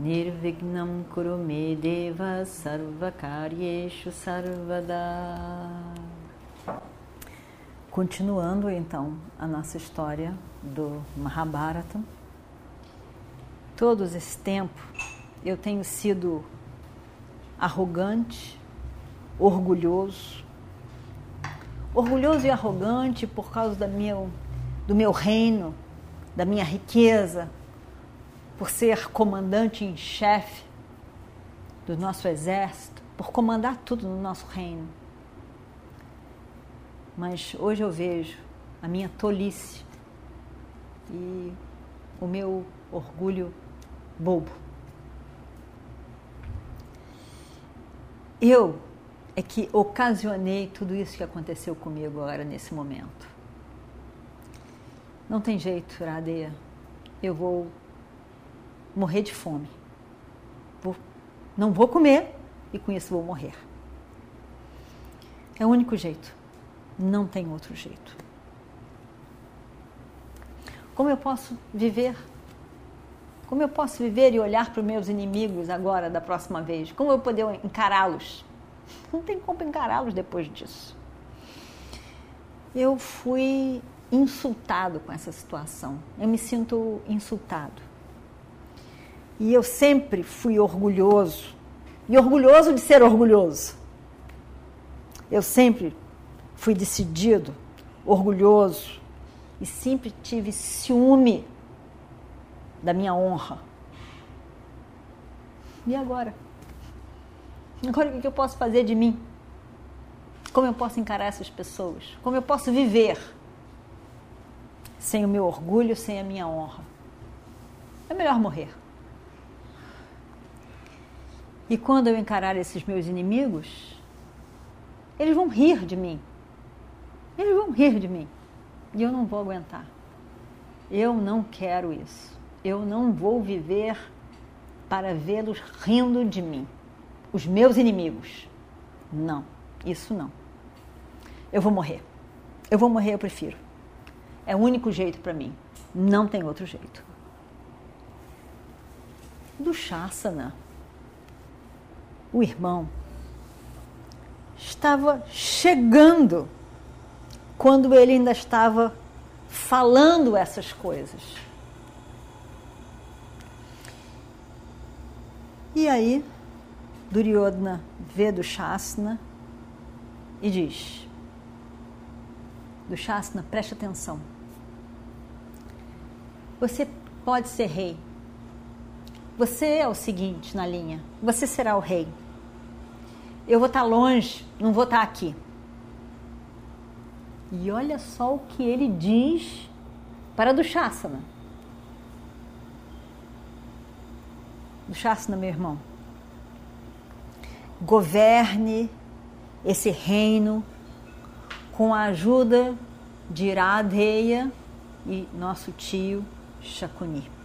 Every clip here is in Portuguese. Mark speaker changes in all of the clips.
Speaker 1: Nirvignam Kurume Deva Sarvakaryeshu Sarvada. Continuando então a nossa história do Mahabharata. Todo esse tempo eu tenho sido arrogante, orgulhoso, orgulhoso e arrogante por causa da do meu reino, da minha riqueza, por ser comandante em chefe do nosso exército, por comandar tudo no nosso reino. Mas hoje eu vejo a minha tolice e o meu orgulho bobo. Eu é que ocasionei tudo isso que aconteceu comigo agora nesse momento. Não tem jeito, Radeia. Eu vou morrer de fome. Vou, não vou comer e com isso vou morrer. É o único jeito. Não tem outro jeito. Como eu posso viver? Como eu posso viver e olhar para os meus inimigos agora, da próxima vez? Como eu poder encará-los? Não tem como encará-los depois disso. Eu fui insultado com essa situação. Eu me sinto insultado. E eu sempre fui orgulhoso. E orgulhoso de ser orgulhoso. Eu sempre fui decidido, orgulhoso e sempre tive ciúme da minha honra. E agora? Agora o que eu posso fazer de mim? Como eu posso encarar essas pessoas? Como eu posso viver sem o meu orgulho, sem a minha honra? É melhor morrer. E quando eu encarar esses meus inimigos, eles vão rir de mim. Eles vão rir de mim. E eu não vou aguentar. Eu não quero isso. Eu não vou viver para vê-los rindo de mim os meus inimigos. Não, isso não. Eu vou morrer. Eu vou morrer, eu prefiro. É o único jeito para mim. Não tem outro jeito. Do Shasana, o irmão estava chegando quando ele ainda estava falando essas coisas. E aí Duryodhana vê do Shasna e diz: Do Shasna, preste atenção. Você pode ser rei. Você é o seguinte na linha: você será o rei. Eu vou estar longe, não vou estar aqui. E olha só o que ele diz para do Shasana. Do Shasana, meu irmão governe esse reino com a ajuda de Iradeia e nosso tio Shakuni.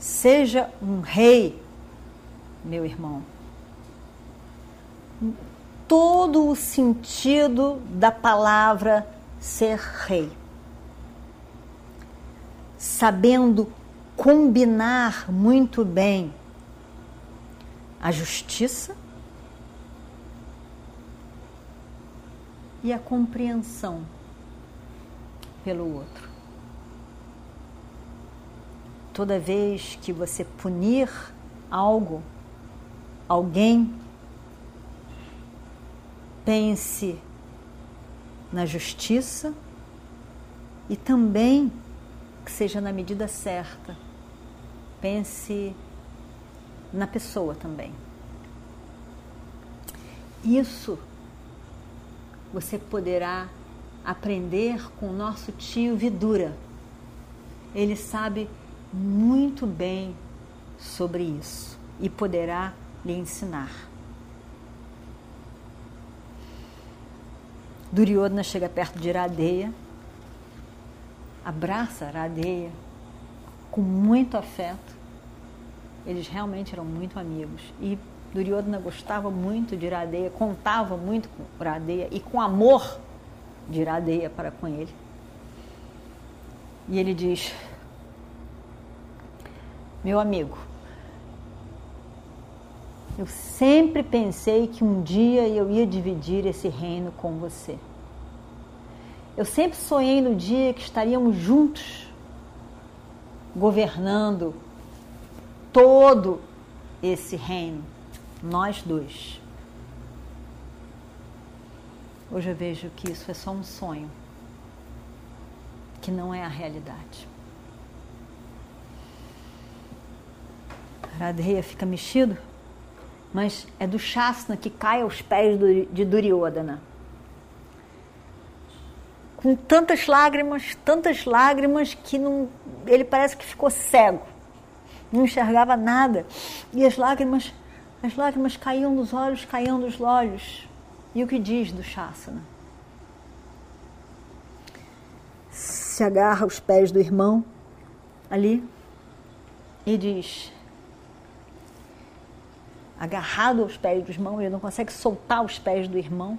Speaker 1: Seja um rei, meu irmão. Todo o sentido da palavra ser rei. Sabendo combinar muito bem a justiça e a compreensão pelo outro. Toda vez que você punir algo, alguém, pense na justiça e também que seja na medida certa. Pense na pessoa também. Isso você poderá aprender com o nosso tio Vidura. Ele sabe muito bem sobre isso. e poderá lhe ensinar. Duryodhana chega perto de Iradeia, abraça Iradeia com muito afeto. Eles realmente eram muito amigos. E Duryodhana gostava muito de Iradeia, contava muito com Iradeia e com amor de Iradeia para com ele. E ele diz: Meu amigo, eu sempre pensei que um dia eu ia dividir esse reino com você. Eu sempre sonhei no dia que estaríamos juntos, governando todo esse reino, nós dois. Hoje eu vejo que isso é só um sonho, que não é a realidade. Radheya fica mexido, mas é do Shasna que cai aos pés de Duryodhana com tantas lágrimas, tantas lágrimas que não, ele parece que ficou cego, não enxergava nada. E as lágrimas, as lágrimas caíam dos olhos, caíam dos olhos. E o que diz do Shasana? Se agarra aos pés do irmão ali e diz: agarrado aos pés do irmão, ele não consegue soltar os pés do irmão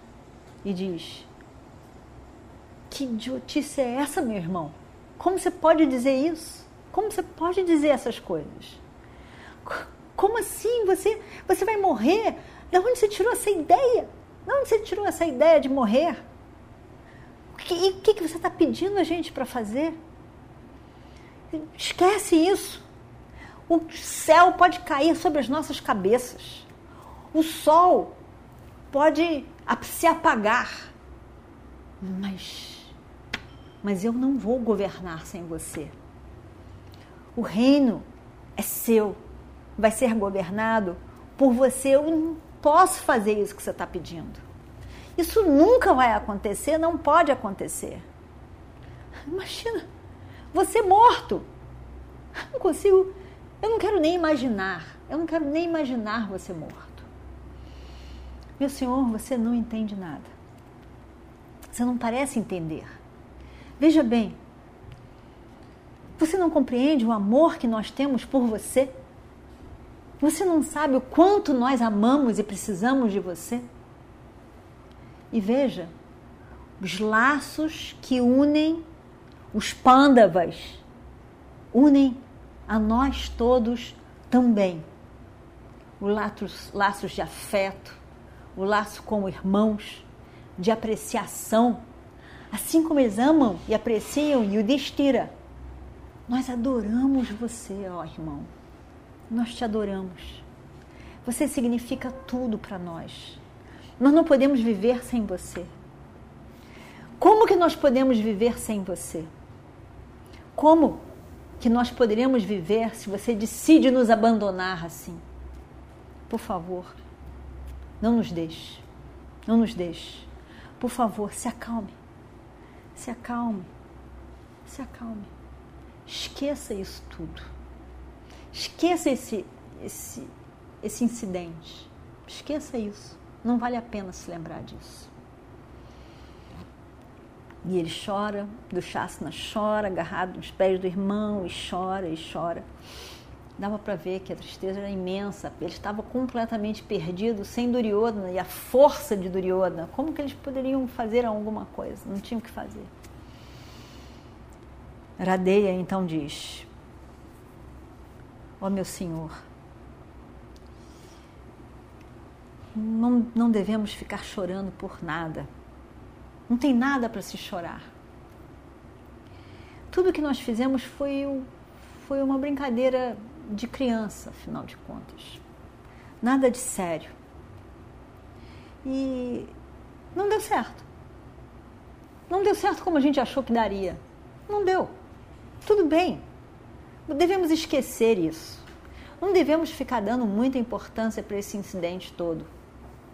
Speaker 1: e diz: que idiotice é essa, meu irmão? Como você pode dizer isso? Como você pode dizer essas coisas? Como assim? Você, você vai morrer? De onde você tirou essa ideia? De onde você tirou essa ideia de morrer? O que, que você está pedindo a gente para fazer? Esquece isso. O céu pode cair sobre as nossas cabeças. O sol pode se apagar. Mas mas eu não vou governar sem você. O reino é seu, vai ser governado por você. Eu não posso fazer isso que você está pedindo. Isso nunca vai acontecer, não pode acontecer. Imagina, você morto. Não consigo, eu não quero nem imaginar, eu não quero nem imaginar você morto. Meu senhor, você não entende nada. Você não parece entender. Veja bem, você não compreende o amor que nós temos por você? Você não sabe o quanto nós amamos e precisamos de você? E veja, os laços que unem os pândavas, unem a nós todos também. O laços, laços de afeto, o laço como irmãos, de apreciação Assim como eles amam e apreciam Yudhishthira, nós adoramos você, ó irmão. Nós te adoramos. Você significa tudo para nós. Nós não podemos viver sem você. Como que nós podemos viver sem você? Como que nós poderemos viver se você decide nos abandonar assim? Por favor, não nos deixe. Não nos deixe. Por favor, se acalme. Se acalme. Se acalme. Esqueça isso tudo. Esqueça esse, esse, esse incidente. Esqueça isso. Não vale a pena se lembrar disso. E ele chora, do Shasna chora, agarrado nos pés do irmão, e chora, e chora. Dava para ver que a tristeza era imensa. Ele estava completamente perdido, sem Duryodhana e a força de Duryodhana. Como que eles poderiam fazer alguma coisa? Não tinham o que fazer. Radeia então diz: Ó oh, meu Senhor, não, não devemos ficar chorando por nada. Não tem nada para se chorar. Tudo que nós fizemos foi, foi uma brincadeira de criança, afinal de contas. Nada de sério. E não deu certo. Não deu certo como a gente achou que daria. Não deu. Tudo bem. Devemos esquecer isso. Não devemos ficar dando muita importância para esse incidente todo.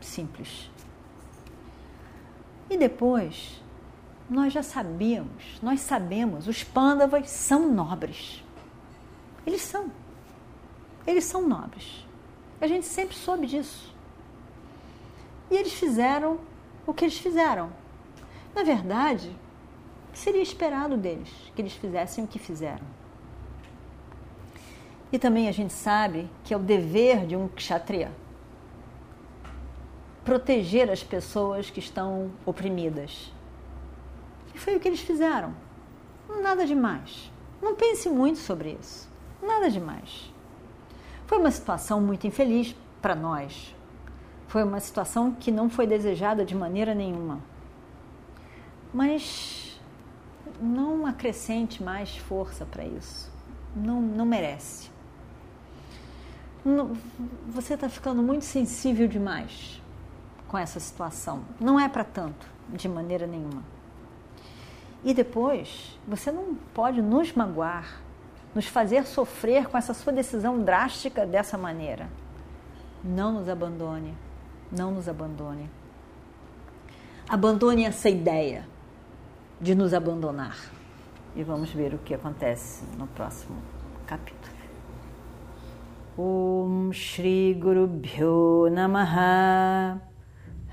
Speaker 1: Simples. E depois, nós já sabíamos, nós sabemos, os pândavas são nobres. Eles são. Eles são nobres. A gente sempre soube disso. E eles fizeram o que eles fizeram. Na verdade, seria esperado deles que eles fizessem o que fizeram. E também a gente sabe que é o dever de um kshatriya proteger as pessoas que estão oprimidas. E foi o que eles fizeram. Nada demais. Não pense muito sobre isso. Nada demais. Foi uma situação muito infeliz para nós. Foi uma situação que não foi desejada de maneira nenhuma. Mas não acrescente mais força para isso. Não, não merece. Não, você está ficando muito sensível demais com essa situação. Não é para tanto, de maneira nenhuma. E depois, você não pode nos magoar, nos fazer sofrer com essa sua decisão drástica dessa maneira. Não nos abandone, não nos abandone. Abandone essa ideia de nos abandonar. E vamos ver o que acontece no próximo capítulo. Om Shri Guru Bhyo Namaha